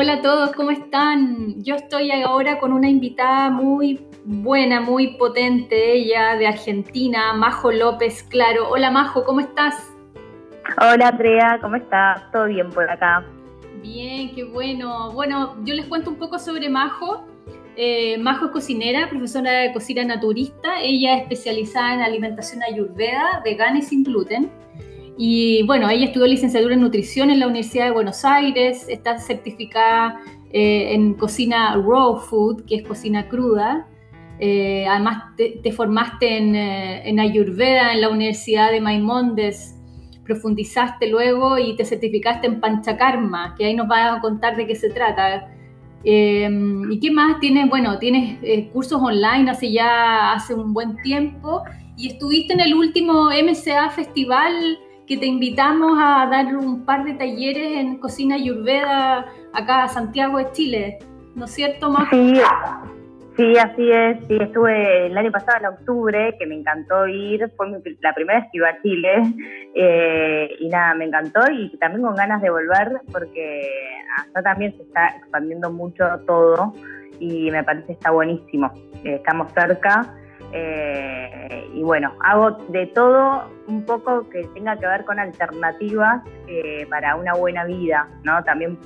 Hola a todos, ¿cómo están? Yo estoy ahora con una invitada muy buena, muy potente, ella de Argentina, Majo López, claro. Hola Majo, ¿cómo estás? Hola Andrea, ¿cómo estás? ¿Todo bien por acá? Bien, qué bueno. Bueno, yo les cuento un poco sobre Majo. Eh, Majo es cocinera, profesora de cocina naturista. Ella es especializada en alimentación ayurveda, vegana y sin gluten. Y bueno, ella estudió licenciatura en nutrición en la Universidad de Buenos Aires, está certificada eh, en cocina raw food, que es cocina cruda. Eh, además, te, formaste en, en, Ayurveda en la Universidad de Maimonides, profundizaste luego y te certificaste en Panchakarma, que ahí nos vas a contar de qué se trata. Em, ¿Y qué más? Tienes, bueno, tienes eh, cursos online hace ya hace un buen tiempo y estuviste en el último MCA Festival que te invitamos a dar un par de talleres en cocina ayurveda acá a Santiago de Chile, ¿no es cierto, Majo? Sí, Sí, así es. Sí, estuve el año pasado en octubre, que me encantó ir. Fue la primera vez que iba a Chile. Eh, y nada, me encantó y también con ganas de volver porque acá también se está expandiendo mucho todo y me parece está buenísimo. Estamos cerca. Eh, y bueno, hago de todo un poco que tenga que ver con alternativas para una buena vida, ¿no? También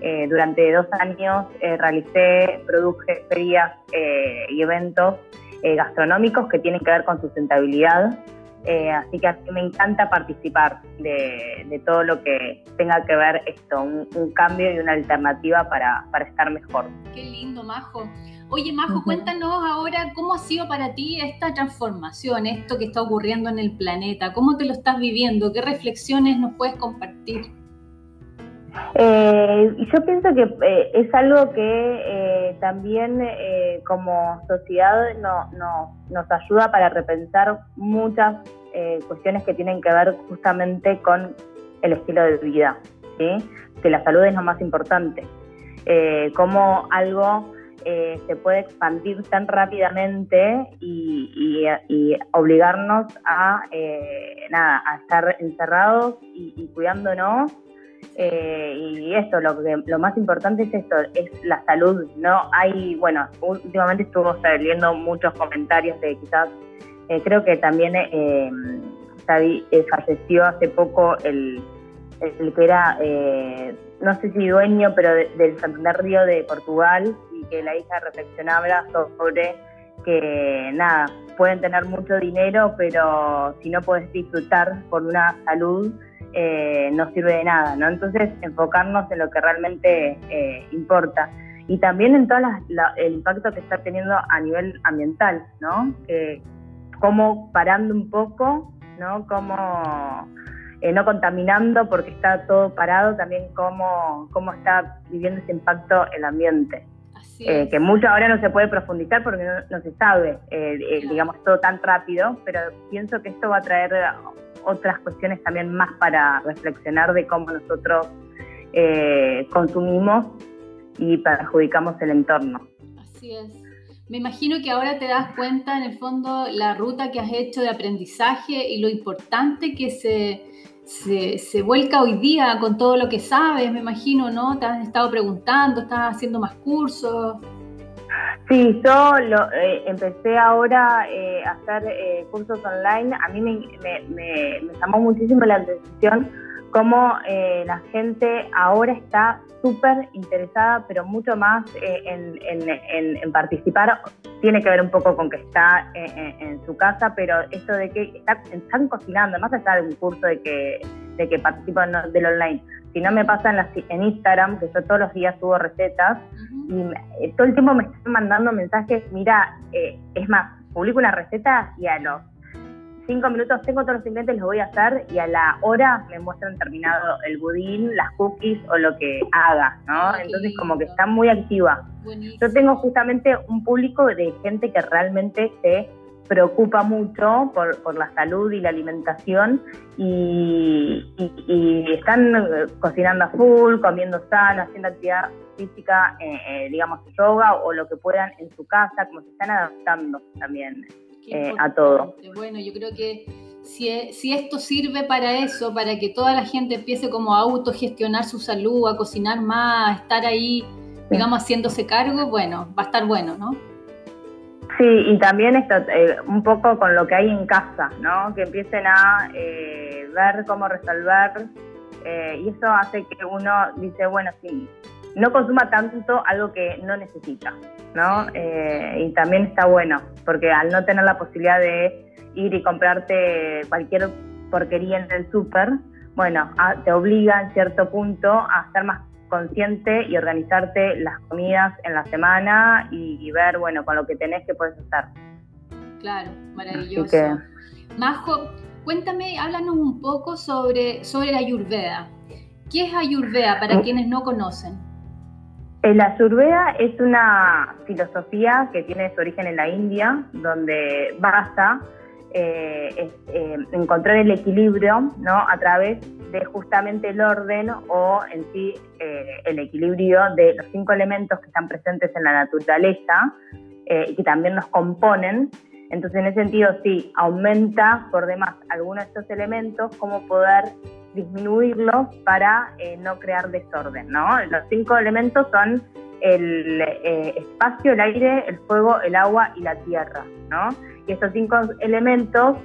eh, durante dos años eh, realicé, produje ferias eh, y eventos gastronómicos que tienen que ver con sustentabilidad. así que me encanta participar de, todo lo que tenga que ver esto, un, cambio y una alternativa para, estar mejor. Qué lindo, Majo. Oye, Majo, cuéntanos ahora cómo ha sido para ti esta transformación, esto que está ocurriendo en el planeta, cómo te lo estás viviendo, qué reflexiones nos puedes compartir. Eh, yo pienso que eh, es algo que eh, también eh, como sociedad no, no, nos ayuda para repensar muchas cuestiones que tienen que ver justamente con el estilo de vida, ¿sí? que la salud es lo más importante. cómo algo se puede expandir tan rápidamente y, obligarnos a, nada, a estar encerrados y, y cuidándonos eh, y esto, lo, que, lo más importante es esto, es la salud. No hay, bueno, últimamente estuvo saliendo muchos comentarios de quizás, eh, creo que también eh, falleció hace poco el, que era, no sé si dueño, pero del Santander Río de Portugal, y que la hija reflexionaba sobre que nada, pueden tener mucho dinero, pero si no puedes disfrutar por una salud, eh, no sirve de nada, ¿no? Entonces, enfocarnos en lo que realmente eh, importa. Y también en todo el impacto que está teniendo a nivel ambiental, ¿no? como parando un poco, ¿no? Como eh, no contaminando porque está todo parado, también cómo, cómo está viviendo ese impacto el ambiente. Que mucho ahora no se puede profundizar porque no, se sabe, digamos, todo tan rápido, pero pienso que esto va a traer otras cuestiones también más para reflexionar de cómo nosotros eh, consumimos y perjudicamos el entorno. Así es. Me imagino que ahora te das cuenta, en el fondo, la ruta que has hecho de aprendizaje y lo importante que se, se, se, vuelca hoy día con todo lo que sabes, me imagino, ¿no? Te has estado preguntando, estás haciendo más cursos. Sí, yo lo, eh, empecé ahora eh, a hacer eh, cursos online. A mí me, llamó muchísimo la atención cómo la gente ahora está súper interesada, pero mucho más en, participar. Tiene que ver un poco con que está en, su casa, pero esto de que están cocinando, más allá de un curso de que, de que participan del online si no me pasa en, Instagram, que yo todos los días subo recetas, y eh, todo el tiempo me están mandando mensajes, mira, eh, es más, publico una receta y a los cinco minutos tengo todos los ingredientes, los voy a hacer y a la hora me muestran terminado el budín, las cookies o lo que haga, ¿no? Entonces como que está muy activa. Yo tengo justamente un público de gente que realmente se preocupa mucho por, por, la salud y la alimentación y, están eh, cocinando a full, comiendo sano, haciendo actividad física, eh, eh, digamos yoga o lo que puedan en su casa, como se están adaptando también a todo. Bueno, yo creo que si, si, esto sirve para eso, para que toda la gente empiece como a autogestionar su salud, a cocinar más, a estar ahí, digamos, haciéndose cargo, bueno, va a estar bueno, ¿no? Sí, y también esto, eh, un poco con lo que hay en casa, ¿no? Que empiecen a eh, ver cómo resolver, eh, y eso hace que uno dice, bueno, sí, no consuma tanto algo que no necesita, ¿no? y también está bueno, porque al no tener la posibilidad de ir y comprarte cualquier porquería en el súper, bueno, te obliga en cierto punto a ser más consciente y organizarte las comidas en la semana y, ver, bueno, con lo que tenés que puedes hacer. Claro, maravilloso. Majo, cuéntame, háblanos un poco sobre, sobre la Ayurveda. ¿Qué es Ayurveda para mm. quienes no conocen? La Ayurveda es una filosofía que tiene su origen en la India, donde basa eh, eh, encontrar el equilibrio ¿no? a través de justamente el orden o en sí eh, el equilibrio de los cinco elementos que están presentes en la naturaleza y que también nos componen. Entonces, en ese sentido, sí, aumenta por demás algunos de estos elementos, cómo poder disminuirlos para no crear desorden. ¿no? Los cinco elementos son el espacio, el aire, el fuego, el agua y la tierra. ¿no? Y estos cinco elementos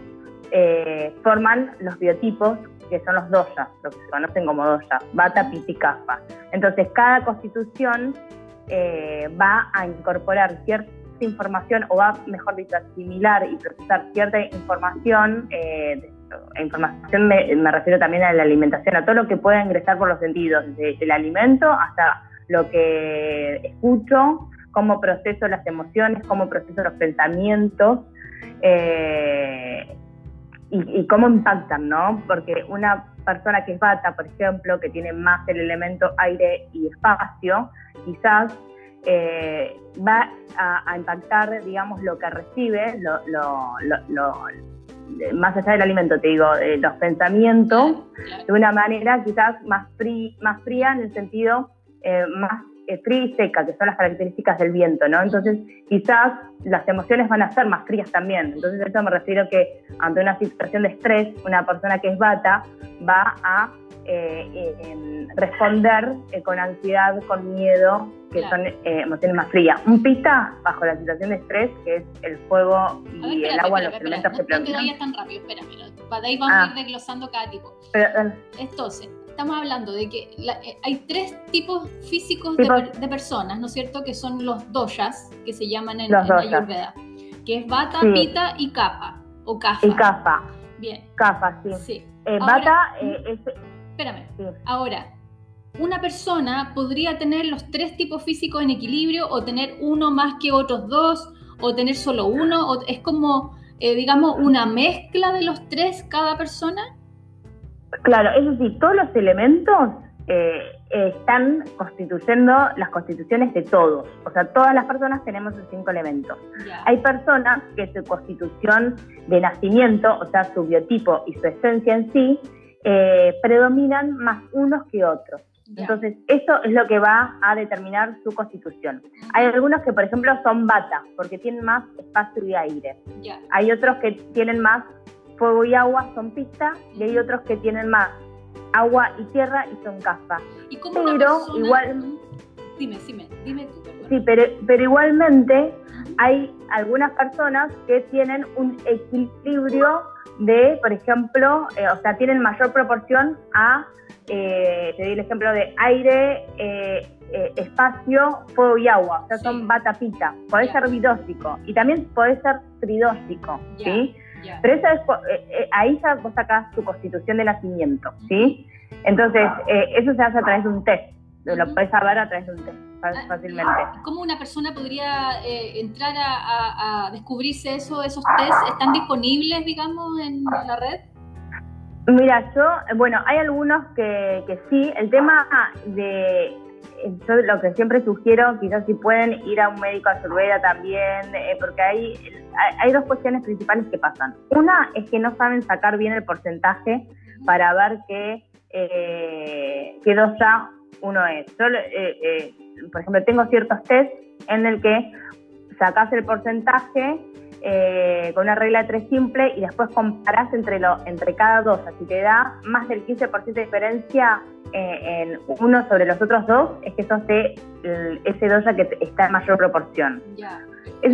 eh, forman los biotipos que son los doyas, lo que se conocen como doyas, bata, piti, kapha. Entonces, cada constitución eh, va a incorporar cierta información, o va, mejor dicho, asimilar y procesar cierta información. Eh, información me, refiero también a la alimentación, a todo lo que pueda ingresar por los sentidos, desde el alimento hasta lo que escucho, cómo proceso las emociones, cómo proceso los pensamientos eh, y, cómo impactan, ¿no? Porque una persona que es bata, por ejemplo, que tiene más el elemento aire y espacio, quizás eh, va a, impactar, digamos, lo que recibe, más allá del alimento, te digo, los pensamientos, de una manera quizás más, más fría en el sentido eh, más fría y seca, que son las características del viento, ¿no? Entonces, quizás las emociones van a ser más frías también. Entonces, a eso me refiero que ante una situación de estrés, una persona que es bata va a eh, eh, responder eh, con ansiedad, con miedo, que son emociones más frías. Un pita, bajo la situación de estrés, que es el fuego y el agua, los elementos que No te vayas tan rápido, espérame. Ahí vamos a ir ah. desglosando cada tipo. Entonces, estamos hablando de que eh, hay tres tipos físicos de, personas, ¿no es cierto? Que son los doyas, que se llaman en, la Ayurveda, que es Vata, Pita y Kapha, o Kapha. Y Kapha. Bien. Kapha, sí. sí. Eh, Vata eh, es... Espérame. Ahora, una persona podría tener los tres tipos físicos en equilibrio o tener uno más que otros dos o tener solo uno, o es como, digamos, una mezcla de los tres cada persona. Claro, es decir, todos los elementos eh, están constituyendo las constituciones de todos. O sea, todas las personas tenemos esos cinco elementos. Hay personas que su constitución de nacimiento, o sea, su biotipo y su esencia en sí, eh, predominan más unos que otros. Entonces, eso es lo que va a determinar su constitución. Hay algunos que, por ejemplo, son bata, porque tienen más espacio y aire. Hay otros que tienen más fuego y agua son pistas y hay otros que tienen más agua y tierra y son caspa. ¿Y cómo pero igual dime, dime, dime tú, Sí, pero, pero igualmente hay algunas personas que tienen un equilibrio de, por ejemplo, eh, o sea, tienen mayor proporción a, eh, te doy el ejemplo de aire, eh, espacio, fuego y agua, o sea, son bata-pita. Puede ser bidóxico y también puede ser tridóxico, ¿sí? Pero eso es, eh, eh, ahí ya vos sacás tu constitución de nacimiento, ¿sí? Entonces, eh, eso se hace a través de un test. Lo puedes saber a través de un test ah, fácilmente. ¿Cómo una persona podría entrar a, descubrirse eso? ¿Esos tests están disponibles, digamos, en la red? Mira, yo, bueno, hay algunos que, que sí. El tema de yo lo que siempre sugiero, quizás si pueden ir a un médico a ayurveda también, eh, porque hay, hay dos cuestiones principales que pasan. Una es que no saben sacar bien el porcentaje para ver qué, eh, qué dosa uno es. Yo, eh, eh, por ejemplo, tengo ciertos test en el que sacas el porcentaje eh, con una regla de tres simple y después comparás entre, lo, entre cada dos. Si te da más del 15% de diferencia eh, en uno sobre los otros dos, es que sos de ese doya que está en mayor proporción. Es,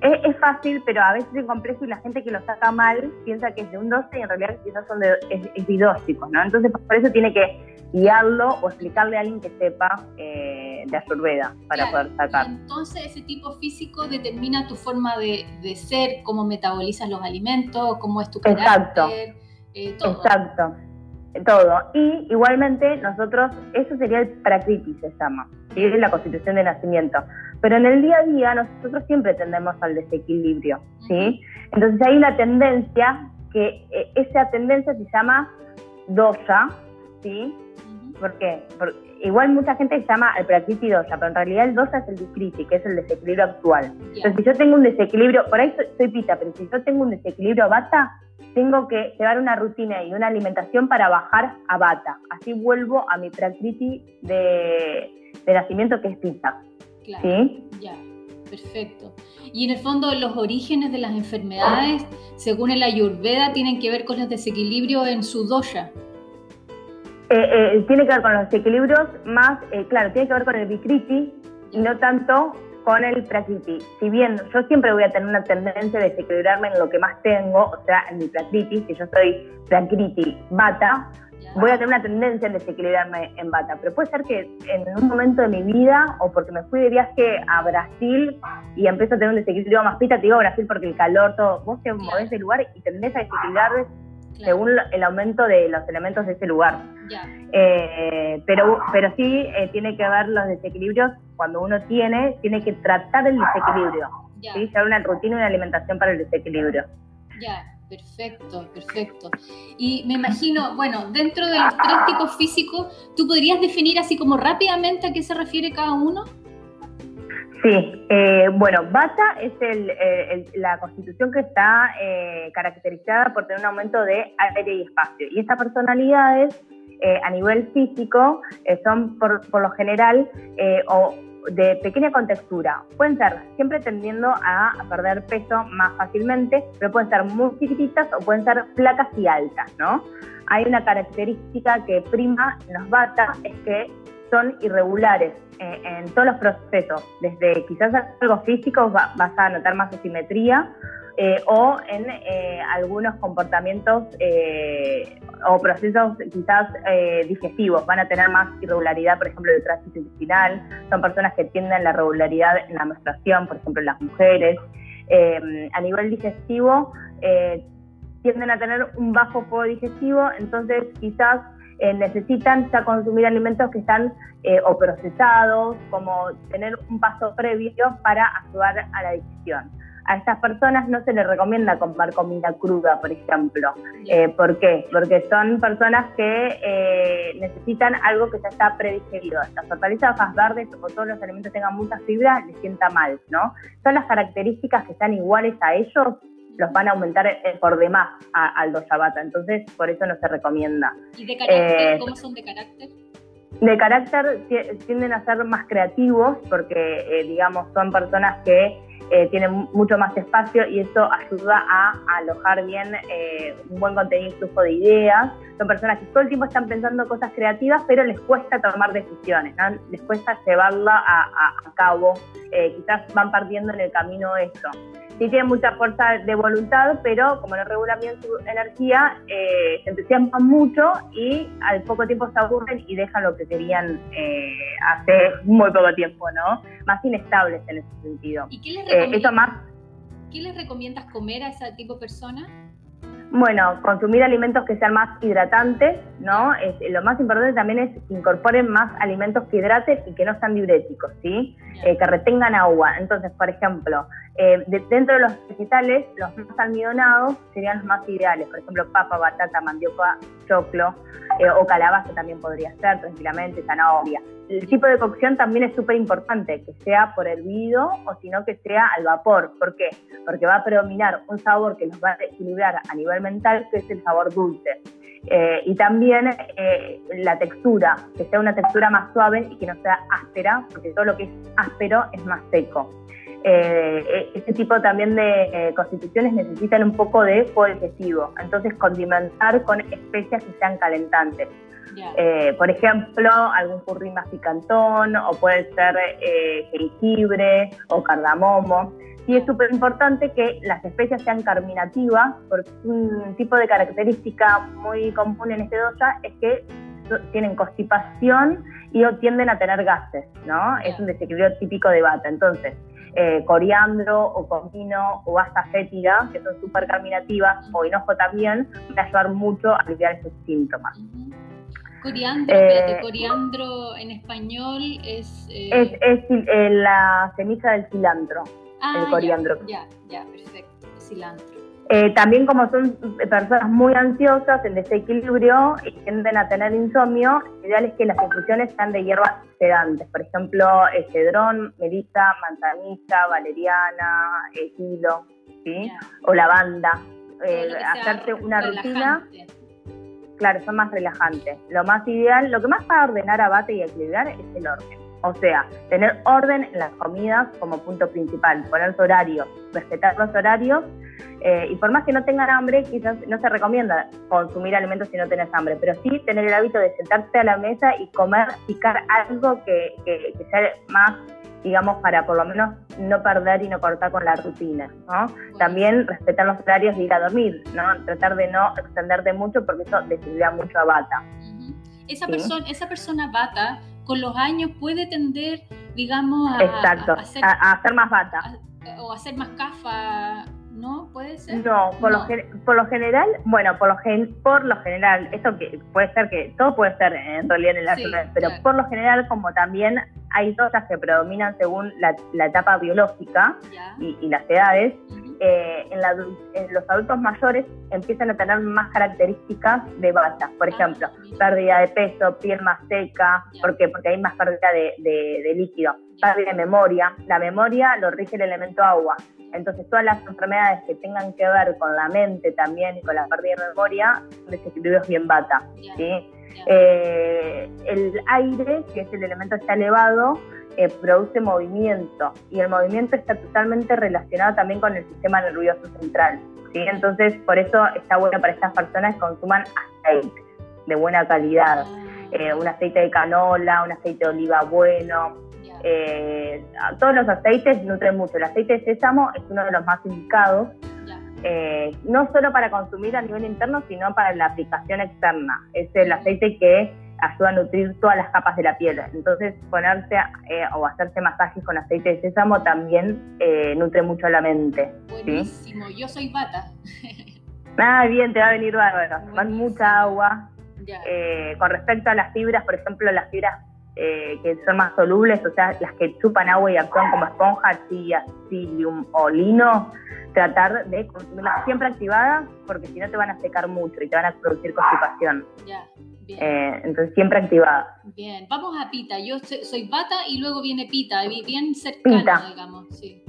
es, fácil, pero a veces es complejo y la gente que lo saca mal piensa que es de un 12 y en realidad quizás son de, es, es ¿no? Entonces por eso tiene que guiarlo o explicarle a alguien que sepa eh, de ayurveda para poder sacar. Entonces ese tipo físico determina tu forma de, ser, cómo metabolizas los alimentos, cómo es tu carácter. Exacto. Eh, todo. Exacto. Todo. Y igualmente nosotros, eso sería el prakriti, se llama, ¿sí? es la constitución de nacimiento. Pero en el día a día nosotros siempre tendemos al desequilibrio, ¿sí? Entonces hay una tendencia que eh, esa tendencia se llama dosha, ¿sí? ¿Por qué? Porque igual mucha gente llama al prakriti dosha, pero en realidad el dosha es el dikriti, que es el desequilibrio actual. Entonces, si yo tengo un desequilibrio, por ahí soy, pita, pero si yo tengo un desequilibrio bata, tengo que llevar una rutina y una alimentación para bajar a bata. Así vuelvo a mi prakriti de, nacimiento, que es pita. Claro. ¿Sí? Ya, perfecto. Y en el fondo, los orígenes de las enfermedades, según el Ayurveda, tienen que ver con los desequilibrios en su dosha. Eh, eh, tiene que ver con los desequilibrios más, eh, claro, tiene que ver con el Vikriti y no tanto con el Prakriti. Si bien yo siempre voy a tener una tendencia de desequilibrarme en lo que más tengo, o sea, en mi Prakriti, si yo soy Prakriti Bata, voy a tener una tendencia en desequilibrarme en Bata. Pero puede ser que en un momento de mi vida, o porque me fui de viaje a Brasil y empiezo a tener un desequilibrio más pita, te digo Brasil porque el calor, todo, vos te movés del lugar y tendés a según el aumento de los elementos de ese lugar. Eh, pero, pero sí eh, tiene que ver los desequilibrios, cuando uno tiene, tiene que tratar el desequilibrio, ya. ¿sí? una rutina y una alimentación para el desequilibrio. Ya, perfecto, perfecto. Y me imagino, bueno, dentro de los tres tipos físicos, ¿tú podrías definir así como rápidamente a qué se refiere cada uno? Sí, eh, bueno, Bata es eh, la constitución que está eh, caracterizada por tener un aumento de aire y espacio. Y estas personalidades a nivel físico son por, lo general o de pequeña contextura. Pueden ser siempre tendiendo a, perder peso más fácilmente, pero pueden ser muy chiquititas o pueden ser flacas y altas, ¿no? Hay una característica que prima en los Bata, es que son irregulares eh, en todos los procesos, desde quizás algo físico vas a notar más asimetría eh, o en eh, algunos comportamientos o procesos quizás digestivos, van a tener más irregularidad, por ejemplo, del tránsito intestinal, son personas que tienden la regularidad en la menstruación, por ejemplo, las mujeres. a nivel digestivo, tienden a tener un bajo fuego digestivo, entonces quizás eh, necesitan ya consumir alimentos que están eh, o procesados, como tener un paso previo para ayudar a la digestión. A estas personas no se les recomienda comer comida cruda, por ejemplo. Eh, ¿Por qué? Porque son personas que necesitan algo que ya está predigerido. Las hortalizas hojas verdes o todos los alimentos tengan mucha fibra, les sienta mal, ¿no? Son las características que están iguales a ellos los van a aumentar eh, por demás al doshabata, entonces por eso no se recomienda. ¿Y de carácter? Eh, ¿Cómo son de carácter? De carácter tienden a ser más creativos porque, eh, digamos, son personas que tienen mucho más espacio y eso ayuda a, alojar bien un buen contenido y flujo de ideas. Son personas que todo el tiempo están pensando cosas creativas, pero les cuesta tomar decisiones, les cuesta llevarla a, a cabo. quizás van partiendo en el camino esto sí tiene mucha fuerza de voluntad, pero como no regulan bien su energía, eh, se entusiasman mucho y al poco tiempo se aburren y dejan lo que querían eh, hace muy poco tiempo, ¿no? Más inestables en ese sentido. ¿Y qué les, eh, más, ¿qué les recomiendas comer a ese tipo de personas? Bueno, consumir alimentos que sean más hidratantes, ¿no? lo más importante también es que incorporen más alimentos que hidraten y que no sean diuréticos, ¿sí? que retengan agua. Entonces, por ejemplo, eh, dentro de los vegetales, los más almidonados serían los más ideales, por ejemplo, papa, batata, mandioca, choclo eh, o calabaza también podría ser tranquilamente, zanahoria. El tipo de cocción también es súper importante, que sea por hervido o sino que sea al vapor. ¿Por qué? Porque va a predominar un sabor que nos va a equilibrar a nivel mental, que es el sabor dulce. Eh, y también la textura, que sea una textura más suave y que no sea áspera, porque todo lo que es áspero es más seco. Eh, este tipo también de eh, constituciones necesitan un poco de fuego digestivo, entonces condimentar con especias que sean calentantes. Eh, por ejemplo, algún curry más picantón, o puede ser jengibre o cardamomo. Y es súper importante que las especias sean carminativas, porque un tipo de característica muy común en este dosa es que tienen constipación y tienden a tener gases, ¿no? Es un desequilibrio típico de bata. Entonces, eh, coriandro o comino o hasta fétida, que son súper carminativas, o hinojo también, van a ayudar mucho a aliviar esos síntomas. Coriandro, eh, coriandro en español es... Eh, es, es la semilla del cilantro, ah, el coriandro. Ya, ya, perfecto, cilantro. Eh, también como son personas muy ansiosas, en desequilibrio y tienden a tener insomnio, lo ideal es que las infusiones sean de hierbas sedantes, por ejemplo, cedrón, melisa, manzanilla, valeriana, ejilo, ¿sí? o lavanda. Eh, hacerte una rutina. Claro, son más relajantes. Lo más ideal, lo que más va a ordenar, abate y equilibrar es el orden. O sea, tener orden en las comidas como punto principal, poner su horario, respetar los horarios eh, y por más que no tengan hambre, quizás no se recomienda consumir alimentos si no tenés hambre, pero sí tener el hábito de sentarte a la mesa y comer, picar algo que, sea más, digamos, para por lo menos no perder y no cortar con la rutina. ¿no? También respetar los horarios de ir a dormir, ¿no? tratar de no extenderte mucho porque eso desequilibra mucho a bata. Esa, persona, esa persona bata con los años puede tender, digamos, a, Exacto, a, hacer, más bata. o hacer más cafa, ¿no? ¿Puede ser? No, por, Lo, por lo general, bueno, por lo, gen, por lo general, esto que puede ser que, todo puede ser en realidad en el pero por lo general, como también hay cosas que predominan según la, etapa biológica y, las edades, eh, en, los adultos mayores empiezan a tener más características de bata. Por ah, ejemplo, pérdida de peso, piel más seca, ¿por qué? Porque hay más pérdida de, líquido. Pérdida de memoria. La memoria lo rige el elemento agua. Entonces, todas las enfermedades que tengan que ver con la mente también y con la pérdida de memoria, desequilibrios bien bata. Eh, el aire, que es el elemento que está elevado, eh, produce movimiento y el movimiento está totalmente relacionado también con el sistema nervioso central. ¿sí? Entonces, por eso está bueno para estas personas que consuman aceite de buena calidad, ah. eh, un aceite de canola, un aceite de oliva bueno. Eh, todos los aceites nutren mucho. El aceite de sésamo es uno de los más indicados, no solo para consumir a nivel interno, sino para la aplicación externa. Es el aceite que ayuda a nutrir todas las capas de la piel. Entonces, ponerse eh, o hacerse masajes con aceite de sésamo también eh, nutre mucho la mente. Buenísimo, yo soy bata. Ah, bien, te va a venir bárbaro. Van mucha agua. Eh, con respecto a las fibras, por ejemplo, las fibras que son más solubles, o sea, las que chupan agua y actúan como esponja, chía, psyllium o lino, tratar de consumirlas siempre activadas porque si no te van a secar mucho y te van a producir constipación. Ya. Eh, entonces siempre activada. Bien, vamos a Pita. Yo soy Bata y luego viene Pita, bien cercana, digamos. Sí.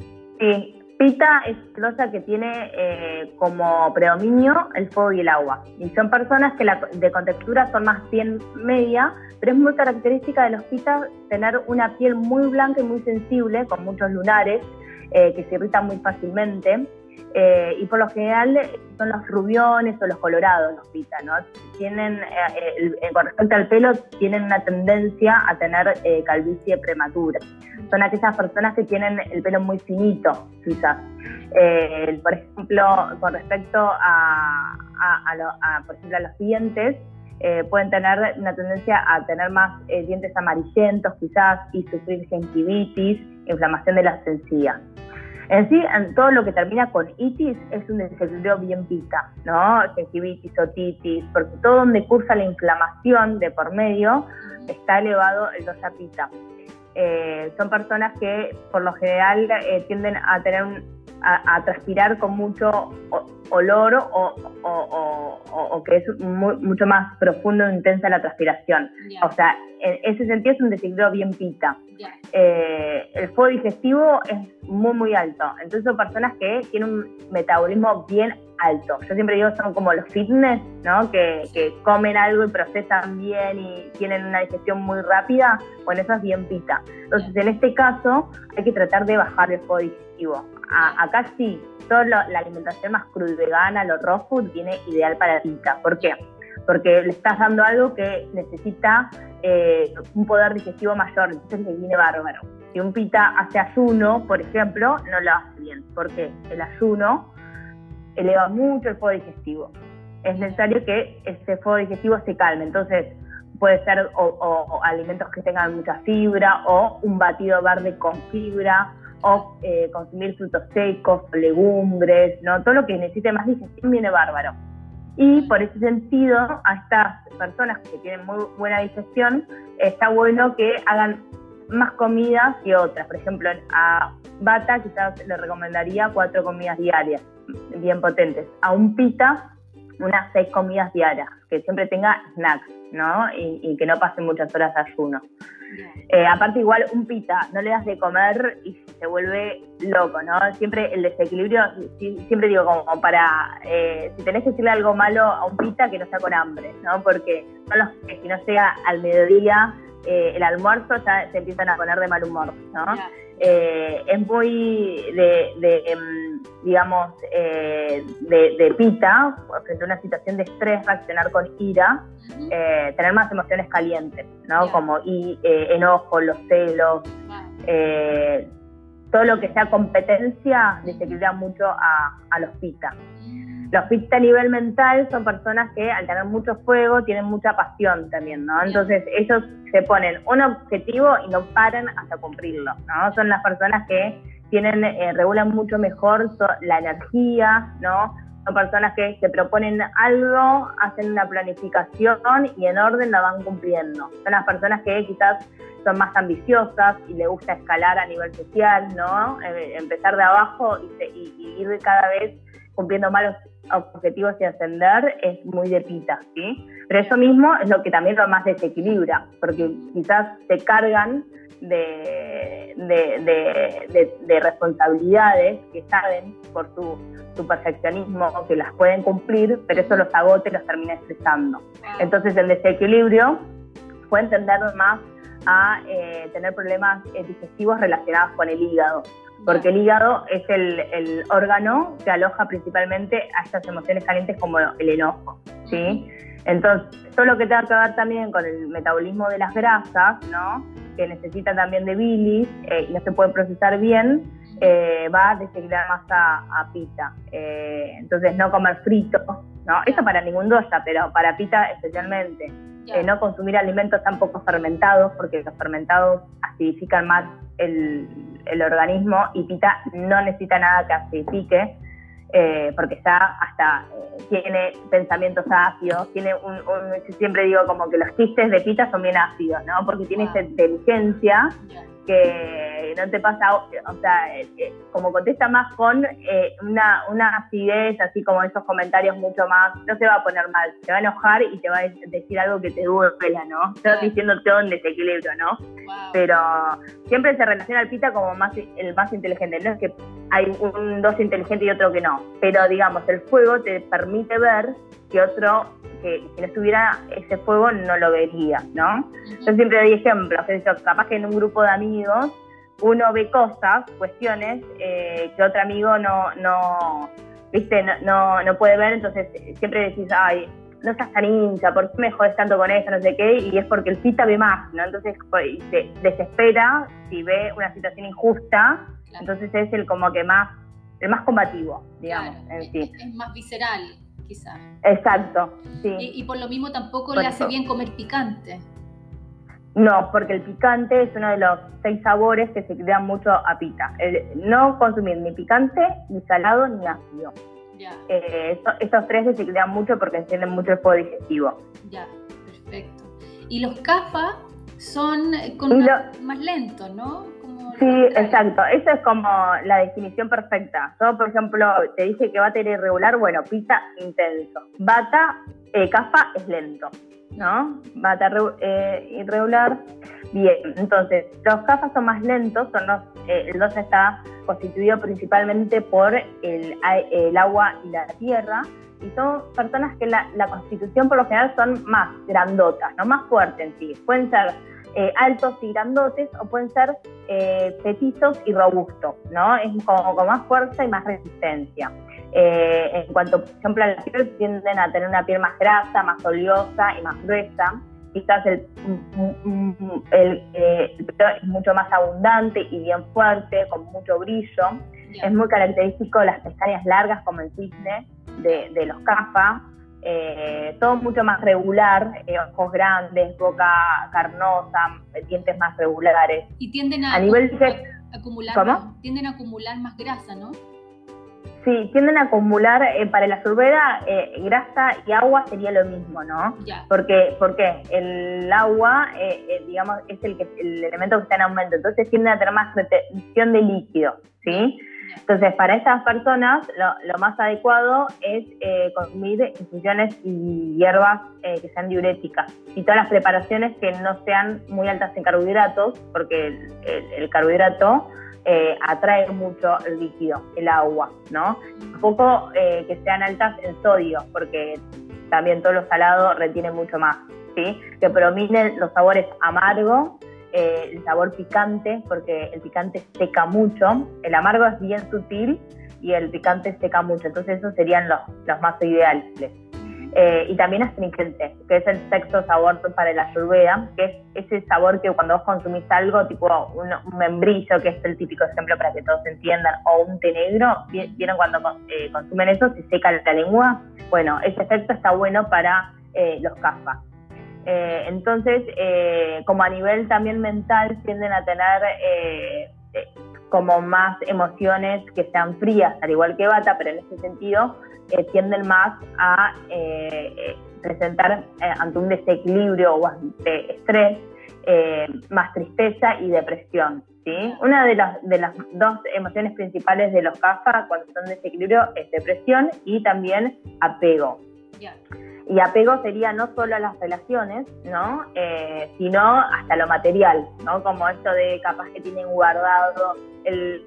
Pita es losa que tiene eh, como predominio el fuego y el agua. Y son personas que la, de contextura son más bien media, pero es muy característica de los pitas tener una piel muy blanca y muy sensible, con muchos lunares, eh, que se irritan muy fácilmente. Eh, y por lo general son los rubiones o los colorados los pita, ¿no? Tienen, eh, eh, con respecto al pelo, tienen una tendencia a tener calvicie prematura. Son aquellas personas que tienen el pelo muy finito, quizás. por ejemplo, con respecto a, por ejemplo, a los dientes, pueden tener una tendencia a tener más dientes amarillentos quizás y sufrir gingivitis, inflamación de las encías. En sí, en todo lo que termina con itis es un desequilibrio bien pita, ¿no? Gingivitis, otitis, porque todo donde cursa la inflamación de por medio está elevado el dosa pita. Eh, son personas que por lo general eh, tienden a tener a, transpirar con mucho olor o, o, que es mucho más profundo e intensa la transpiración. O sea, en ese sentido es un desequilibrio bien pita. Eh, el fuego digestivo es muy, muy alto. Entonces son personas que tienen un metabolismo bien alto. Yo siempre digo, son como los fitness, ¿no? Que, que comen algo y procesan bien y tienen una digestión muy rápida. Bueno, eso es bien pita. Entonces, en este caso, hay que tratar de bajar el fuego digestivo digestivo. acá sí, toda la alimentación más cruda vegana, lo raw food, viene ideal para pita. ¿Por qué? Porque le estás dando algo que necesita eh, un poder digestivo mayor, entonces le viene bárbaro. Si un pita hace ayuno, por ejemplo, no lo hace bien, porque el ayuno eleva mucho el fuego digestivo. Es necesario que ese fuego digestivo se calme. Entonces, puede ser o, alimentos que tengan mucha fibra, o un batido verde con fibra, o eh, consumir frutos secos, legumbres, ¿no? Todo lo que necesite más digestión viene bárbaro. Y por ese sentido, a estas personas que tienen muy buena digestión, está bueno que hagan más comidas que otras. Por ejemplo, a Bata quizás le recomendaría cuatro comidas diarias, bien potentes. A un Pita, unas seis comidas diarias, que siempre tenga snacks, ¿no? Y, que no pase muchas horas de ayuno. Eh, aparte igual un pita, no le das de comer y se vuelve loco, ¿no? Siempre el desequilibrio, siempre digo como para, eh, si tenés que decirle algo malo a un pita, que no sea con hambre, ¿no? Porque son los que si no llega al mediodía eh, el almuerzo ya se empiezan a poner de mal humor, ¿no? Eh, es muy de, em, digamos, eh, de, pita, frente a una situación de estrés, reaccionar con ira, tener más emociones calientes, ¿no? Como y, enojo, los celos, todo lo que sea competencia desequilibra mucho a, a los pita. Los fit a nivel mental son personas que al tener mucho fuego tienen mucha pasión también, ¿no? Entonces ellos se ponen un objetivo y no paran hasta cumplirlo, ¿no? Son las personas que tienen, eh, regulan mucho mejor la energía, ¿no? Son personas que se proponen algo, hacen una planificación y en orden la van cumpliendo. Son las personas que quizás son más ambiciosas y le gusta escalar a nivel social, ¿no? Eh, empezar de abajo y, y ir cada vez cumpliendo malos objetivos y ascender es muy de pita, ¿sí? Pero eso mismo es lo que también lo más desequilibra, porque quizás se cargan de, de, responsabilidades que saben por su, su, perfeccionismo que las pueden cumplir, pero eso los agote y los termina estresando. Entonces el desequilibrio puede tender más a eh, tener problemas eh, digestivos relacionados con el hígado porque el hígado es el, órgano que aloja principalmente a estas emociones calientes como el enojo, ¿sí? Entonces, todo lo que tenga que ver también con el metabolismo de las grasas, ¿no? Que necesita también de bilis eh, y no se puede procesar bien, eh, va a desequilibrar más a, pita. Eh, entonces, no comer frito, ¿no? Eso para ningún dosa, pero para pita especialmente. no consumir alimentos tampoco fermentados, porque los fermentados acidifican más el, el organismo y Pita no necesita nada que acidifique, eh, porque ya hasta eh, tiene pensamientos ácidos, tiene un, yo siempre digo como que los chistes de Pita son bien ácidos, ¿no? Porque tiene esa inteligencia que no te pasa, o sea, eh, como contesta más con eh, una, una acidez, así como esos comentarios mucho más, no se va a poner mal, se va a enojar y te va a decir algo que te duela, ¿no? Estás diciendo todo en desequilibrio, ¿no? Pero siempre se relaciona al pita como más el más inteligente, no es que hay un dos inteligente y otro que no, pero digamos, el fuego te permite ver que otro que si no estuviera ese fuego no lo vería, ¿no? Yo siempre doy ejemplos, capaz que en un grupo de amigos uno ve cosas, cuestiones eh, que otro amigo no, no, viste, no, no, puede ver, entonces siempre decís, ay, no estás tan hincha, ¿por qué me jodes tanto con eso? No sé qué, y es porque el pita ve más, ¿no? Entonces pues, se desespera si ve una situación injusta, entonces es el como que más, el más combativo, digamos, en sí. Es más visceral. Exacto, sí. Y, por lo mismo tampoco le hace bien comer picante. No, porque el picante es uno de los seis sabores que se crean mucho a pita. no consumir ni picante, ni salado, ni ácido. Ya. Eh, estos tres se crean mucho porque encienden mucho el fuego digestivo. Ya, perfecto. Y los CAFA son más lentos, ¿no? Sí, exacto. Eso es como la definición perfecta. Yo, por ejemplo, te dije que era irregular, bueno, pita intenso. Bata, eh, cafa es lento, ¿no? Bata eh, irregular, bien. Entonces, los cafas son más lentos, son los, eh, el 2 está constituido principalmente por el, el, agua y la tierra, y son personas que la, la constitución por lo general son más grandotas, no más fuertes en sí. Pueden ser eh, altos y grandotes o pueden ser eh, petizos y robustos, ¿no? Es como con más fuerza y más resistencia. Eh, en cuanto, por ejemplo, a la piel, tienden a tener una piel más grasa, más oleosa y más gruesa. Quizás el, el, pelo es mucho más abundante y bien fuerte, con mucho brillo. Es muy característico las pestañas largas como el cisne de, de los CAFA. Eh, todo mucho más regular, eh, ojos grandes, boca carnosa, dientes más regulares. Y tienden a, nivel acumular, Más, tienden a acumular más grasa, ¿no? Sí, tienden a acumular, eh, para la sorbera, grasa y agua sería lo mismo, ¿no? Porque, porque el agua, digamos, es el, que, el elemento que está en aumento, entonces tienden a tener más retención de líquido, ¿sí? Entonces, para esas personas, lo, más adecuado es eh, consumir infusiones y hierbas eh, que sean diuréticas y todas las preparaciones que no sean muy altas en carbohidratos, porque el, carbohidrato eh, atrae mucho el líquido, el agua, ¿no? Tampoco que sean altas en sodio, porque también todo lo salado retiene mucho más, ¿sí? Que prominen los sabores amargos eh, el sabor picante, porque el picante seca mucho, el amargo es bien sutil y el picante seca mucho, entonces esos serían los, los más ideales. Eh, y también astringente, que es el sexto sabor para la ayurveda, que es ese sabor que cuando vos consumís algo, tipo un, membrillo, que es el típico ejemplo para que todos entiendan, o un té negro, ¿vieron cuando eh, consumen eso, se seca la lengua? Bueno, ese efecto está bueno para los CAFA. Eh, entonces, eh, como a nivel también mental, tienden a tener eh, como más emociones que sean frías, al igual que Bata, pero en ese sentido tienden más a presentar ante un desequilibrio o ante estrés más tristeza y depresión. ¿sí? Una de las, de las dos emociones principales de los CAFA cuando son desequilibrio es depresión y también apego. Y apego sería no solo a las relaciones, ¿no? Eh, sino hasta lo material, ¿no? Como esto de capaz que tienen guardado el,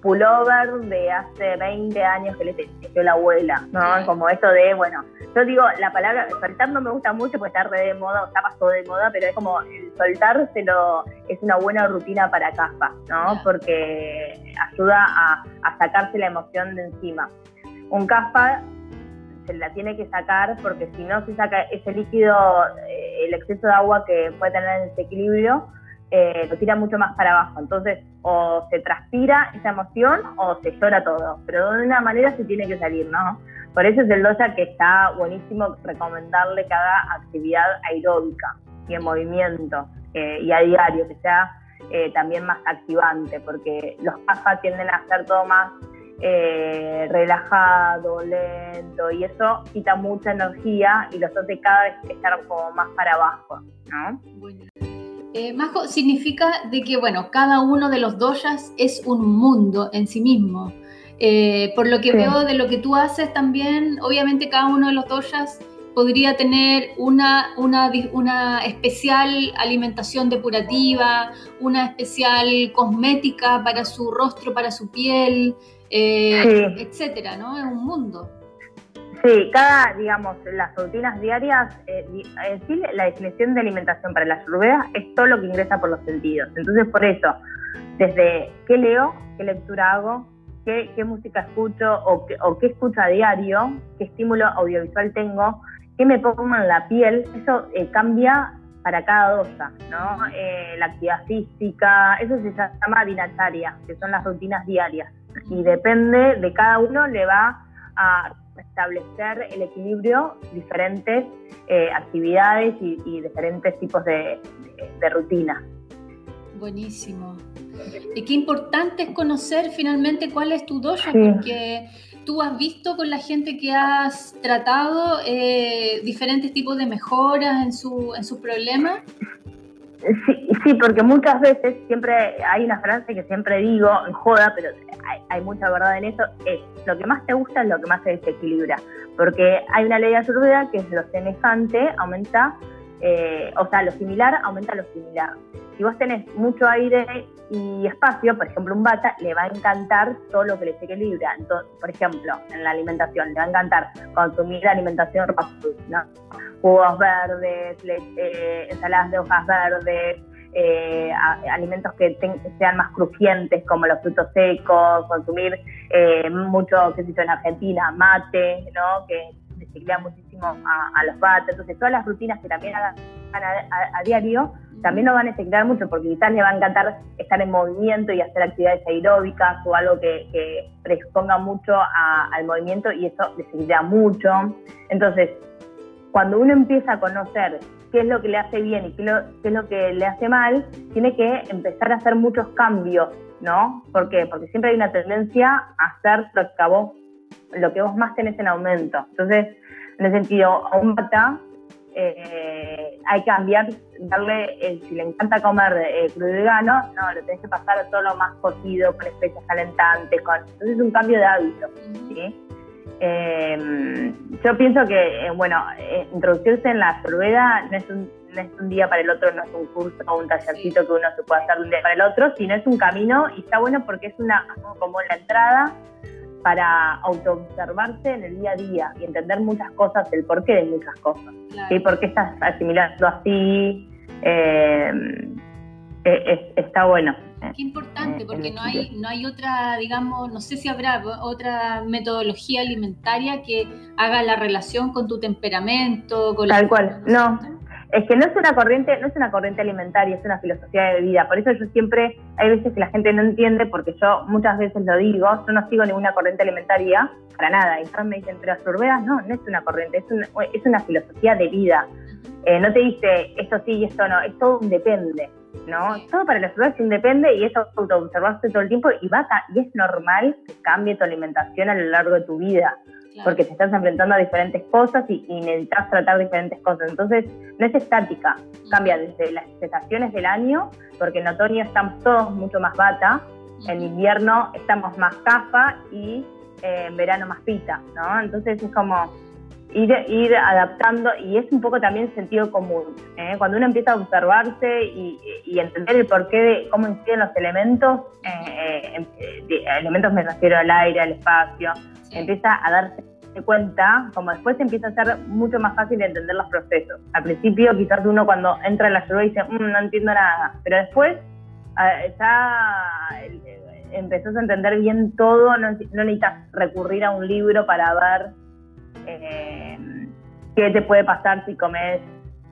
pullover de hace 20 años que le tejió la abuela, ¿no? Como esto de, bueno, yo digo, la palabra soltar no me gusta mucho porque está re de moda, o está pasó de moda, pero es como el soltárselo es una buena rutina para CAFA, ¿no? Porque ayuda a, a sacarse la emoción de encima. Un CAFA se la tiene que sacar porque si no se saca ese líquido, eh, el exceso de agua que puede tener en ese equilibrio, eh, lo tira mucho más para abajo. Entonces, o se transpira esa emoción o se llora todo, pero de una manera se tiene que salir, ¿no? Por eso es el doya que está buenísimo recomendarle que haga actividad aeróbica y en movimiento eh, y a diario, que sea también más activante, porque los PAFA tienden a hacer todo más eh, relajado, lento, y eso quita mucha energía y los hace cada vez estar como más para abajo, ¿no? Eh, Majo, significa de que, bueno, cada uno de los doyas es un mundo en sí mismo. Eh, por lo que veo de lo que tú haces también, obviamente cada uno de los doyas podría tener una, una, una, especial alimentación depurativa, una especial cosmética para su rostro, para su piel, eh, etcétera, ¿no? Es un mundo. Sí, cada, digamos, las rutinas diarias, eh, sí, la definición de alimentación para la ayurveda es todo lo que ingresa por los sentidos. Entonces, por eso, desde qué leo, qué lectura hago, qué, música escucho o, o qué escucho a diario, qué estímulo audiovisual tengo, qué me pongo en la piel, eso eh, cambia para cada dosa, ¿no? Eh, la actividad física, eso se llama dinataria, que son las rutinas diarias y depende de cada uno, le va a establecer el equilibrio diferentes eh, actividades y, diferentes tipos de, de, rutina. Buenísimo. Y qué importante es conocer finalmente cuál es tu doya, porque tú has visto con la gente que has tratado eh, diferentes tipos de mejoras en, su, en sus problemas. Sí, sí, porque muchas veces siempre hay una frase que siempre digo, en joda, pero hay, mucha verdad en eso, es lo que más te gusta es lo que más se desequilibra. Porque hay una ley ayurveda que es lo semejante aumenta, eh, o sea, lo similar aumenta lo similar. Si vos tenés mucho aire y espacio, por ejemplo, un bata, le va a encantar todo lo que le desequilibra. Entonces, por ejemplo, en la alimentación, le va a encantar consumir alimentación ¿no? jugos verdes, eh, ensaladas de hojas verdes, eh, alimentos que sean más crujientes, como los frutos secos, consumir eh, mucho, qué sé yo, en Argentina, mate, ¿no? Que desequilibra muchísimo a, los bates. Entonces, todas las rutinas que también hagan a, diario también nos van a desequilibrar mucho porque quizás le va a encantar estar en movimiento y hacer actividades aeróbicas o algo que, que predisponga mucho al movimiento y eso desequilibra mucho. Entonces, cuando uno empieza a conocer qué es lo que le hace bien y qué, es lo que le hace mal, tiene que empezar a hacer muchos cambios, ¿no? ¿Por qué? Porque siempre hay una tendencia a hacer lo vos, lo que vos más tenés en aumento. Entonces, en ese sentido, a un bata eh, hay que cambiar, darle, eh, si le encanta comer eh, crudo vegano, no, lo tenés que pasar a todo lo más cocido, con especias calentantes, con, entonces es un cambio de hábito, ¿sí? Eh, yo pienso que, eh, bueno, eh, introducirse en la Ayurveda no es, un, no es un día para el otro, no es un curso o un tallercito que uno se puede hacer de un día para el otro, sino es un camino y está bueno porque es una como la entrada para autoobservarse en el día a día y entender muchas cosas, el porqué de muchas cosas. y ¿Por qué estás asimilando así? Eh, está bueno. Qué importante, eh, porque no hay, no hay otra, digamos, no sé si habrá otra metodología alimentaria que haga la relación con tu temperamento, con Tal cual, no. Es que no es una corriente, no es una corriente alimentaria, es una filosofía de vida. Por eso yo siempre, hay veces que la gente no entiende, porque yo muchas veces lo digo, yo no sigo ninguna corriente alimentaria, para nada. Y entonces me dicen, pero Ayurveda no, no es una corriente, es una, es una filosofía de vida. Eh, no te dice esto sí y esto no, es todo un depende. ¿no? Todo para la ciudad se depende y eso autoobservarse todo el tiempo y, va y es normal que cambie tu alimentación a lo largo de tu vida, porque te estás enfrentando a diferentes cosas y, necesitas tratar diferentes cosas. Entonces, no es estática, cambia desde las estaciones del año, porque en otoño estamos todos mucho más bata, en invierno estamos más cafa y eh, en verano más pita, ¿no? Entonces es como ir, ir adaptando y es un poco también sentido común. ¿eh? Cuando uno empieza a observarse y, entender el porqué de cómo inciden los elementos, eh, elementos me refiero al aire, al espacio, empieza a darse cuenta, como después empieza a ser mucho más fácil entender los procesos. Al principio quizás uno cuando entra en la y dice, mm, no entiendo nada, pero después ya empezás a entender bien todo, no, necesitas recurrir a un libro para ver eh, qué te puede pasar si comes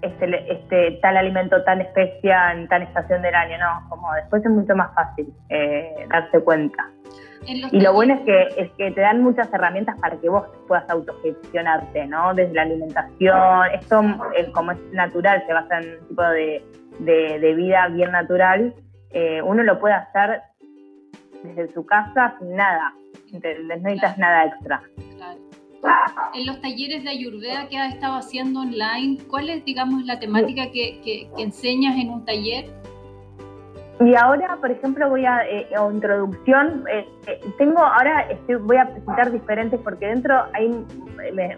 este, este tal alimento tan especia en tal estación del año, no, como después es mucho más fácil eh, darse cuenta. Y lo bueno es que, es que te dan muchas herramientas para que vos puedas autogestionarte, ¿no? Desde la alimentación, esto eh, como es natural, se basa en un tipo de, de, vida bien natural, eh, uno lo puede hacer desde su casa sin nada, No necesitas nada extra. Claro en los talleres de Ayurveda que has estado haciendo online, ¿cuál es, digamos, la temática que, enseñas en un taller? Y ahora, por ejemplo, voy a, eh, introducción, eh, eh, tengo, ahora estoy, voy a presentar diferentes porque dentro hay,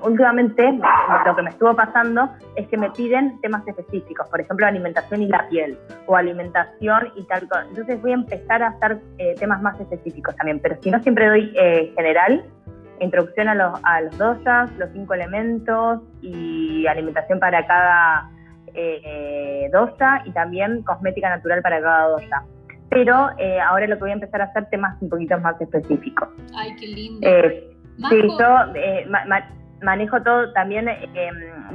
últimamente lo que me estuvo pasando es que me piden temas específicos, por ejemplo, alimentación y la piel, o alimentación y tal. Entonces voy a empezar a hacer temas más específicos también, pero si no siempre doy general, introducción a los, a los doshas, los cinco elementos y alimentación para cada eh, dosha y también cosmética natural para cada dosha. Pero eh, ahora lo que voy a empezar a hacer temas un poquito más específicos. Ay, qué lindo. Eh, sí, yo eh, manejo todo también,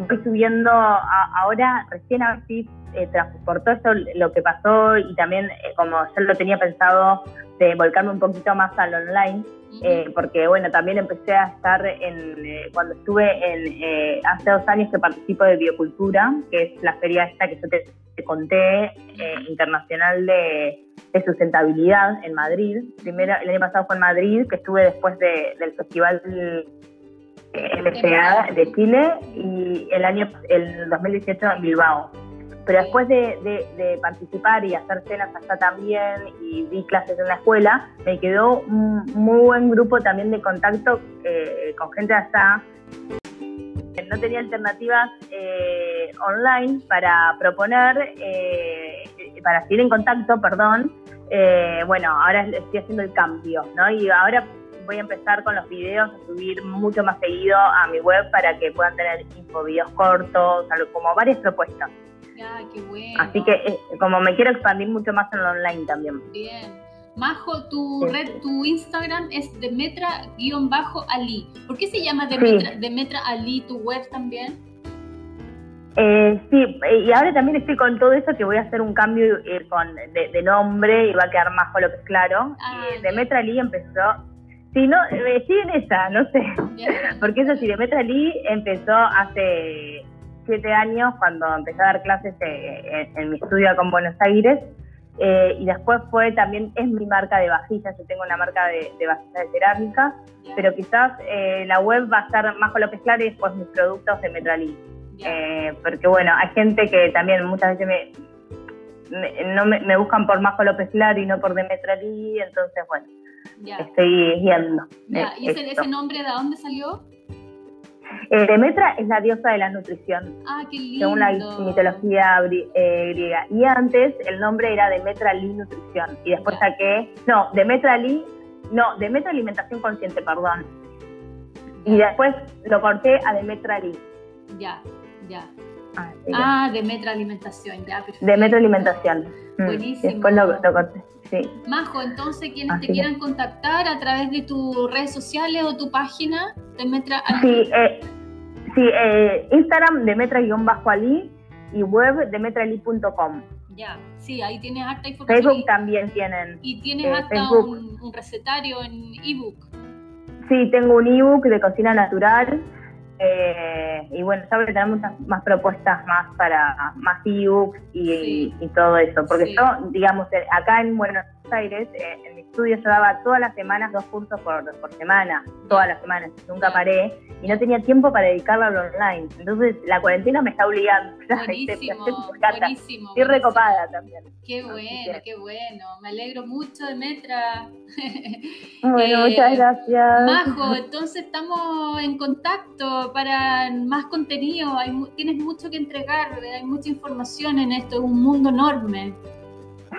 voy subiendo ahora, recién a si por todo esto lo que pasó y también como yo lo tenía pensado de volcarme un poquito más al online, eh, porque bueno, también empecé a estar en, eh, cuando estuve en, eh, hace dos años que participo de Biocultura, que es la feria esta que yo te, conté, internacional de, sustentabilidad en Madrid. Primero, el año pasado fue en Madrid, que estuve después del Festival LCA de Chile, y el año el 2018 en Bilbao. Pero después de, participar y hacer cenas allá también y di clases en la escuela, me quedó un muy buen grupo también de contacto eh, con gente allá. No tenía alternativas eh, online para proponer, eh, para seguir en contacto, perdón. bueno, ahora estoy haciendo el cambio, ¿no? Y ahora voy a empezar con los videos a subir mucho más seguido a mi web para que puedan tener info, videos cortos, como varias propuestas. Ya, qué bueno. Así que eh, como me quiero expandir mucho más en lo online también. Bien. Majo, tu red, tu Instagram es Demetra-Ali. ¿Por qué se llama Demetra, Demetra Ali, tu web también? Eh, sí, y ahora también estoy con todo eso que voy a hacer un cambio eh, con, de, nombre y va a quedar Majo López Claro. Ah, Demetra Ali empezó Sí, no, eh, sí en esa, no sé. Porque eso sí, Demetra Lee empezó hace siete años cuando empecé a dar clases eh, en, mi estudio acá en Buenos Aires. Eh, y después fue también, es mi marca de vajillas, yo tengo una marca de, de vajillas de cerámica, pero quizás la web va a estar Majo López Clara y después mis productos de Metralí. porque bueno, hay gente que también muchas veces me, no me, buscan por Majo López Clara y no por Demetralí, entonces bueno, estoy guiando. ¿Y ese, nombre de dónde salió? Eh, Demetra es la diosa de la nutrición. Ah, qué lindo. Según la mitología eh, griega. Y antes el nombre era Demetra Li Nutrición. Y después saqué. No, Demetra Li. No, Demetra Alimentación Consciente, perdón. Y después lo corté a Demetra Li. Ya, ya. Ah, ah Demetra Alimentación, ya, perfecto. Demetra Alimentación. Mm, Buenísimo. Después lo corté. Majo, entonces quienes te quieran contactar a través de tus redes sociales o tu página, Demetra Sí, eh, sí eh, Instagram Demetra-Ali y web demetrali.com. Ya, sí, ahí tienes harta información. Facebook también tienen. Y tienes eh, hasta un, recetario en ebook. Sí, tengo un ebook de cocina natural. Y bueno, sabes que tenemos muchas más propuestas más para más ebooks y, y, todo eso. Porque yo, digamos, acá en Buenos Aires, eh, en estudio yo daba todas las semanas dos cursos por, por semana, todas las semanas, nunca paré, y no tenía tiempo para dedicarlo al online. Entonces la cuarentena me está obligando. Buenísimo, buenísimo. Estoy recopada también. Qué bueno, qué bueno. Me alegro mucho de Metra. Bueno, muchas eh, gracias. Majo, entonces estamos en contacto para más contenido. Hay, tienes mucho que entregar, hay mucha información en esto, es un mundo enorme.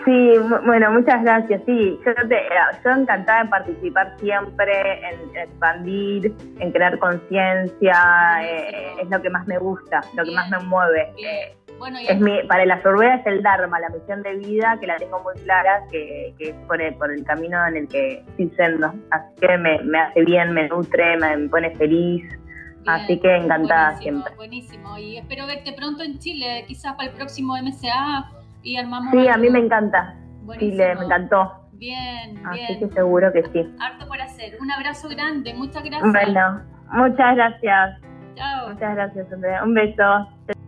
Sí, bueno, muchas gracias. Sí, yo, te, yo encantada en participar siempre, en, expandir, en crear conciencia. Eh, es lo que más me gusta, lo que más me mueve. Bueno, es mi, para la sorbera es el Dharma, la misión de vida, que la tengo muy clara, que, es por el, por el, camino en el que estoy siendo. Así que me, me hace bien, me nutre, me, pone feliz. Así que encantada siempre. Buenísimo, y espero verte pronto en Chile, quizás para el próximo MCA y armamos. Sí, a mí me encanta. Chile, me encantó. Bien, bien. Así que seguro que sí. Harto por hacer. Un abrazo grande, muchas gracias. Bueno, muchas gracias. Chao. Muchas gracias, Andrea. Un beso.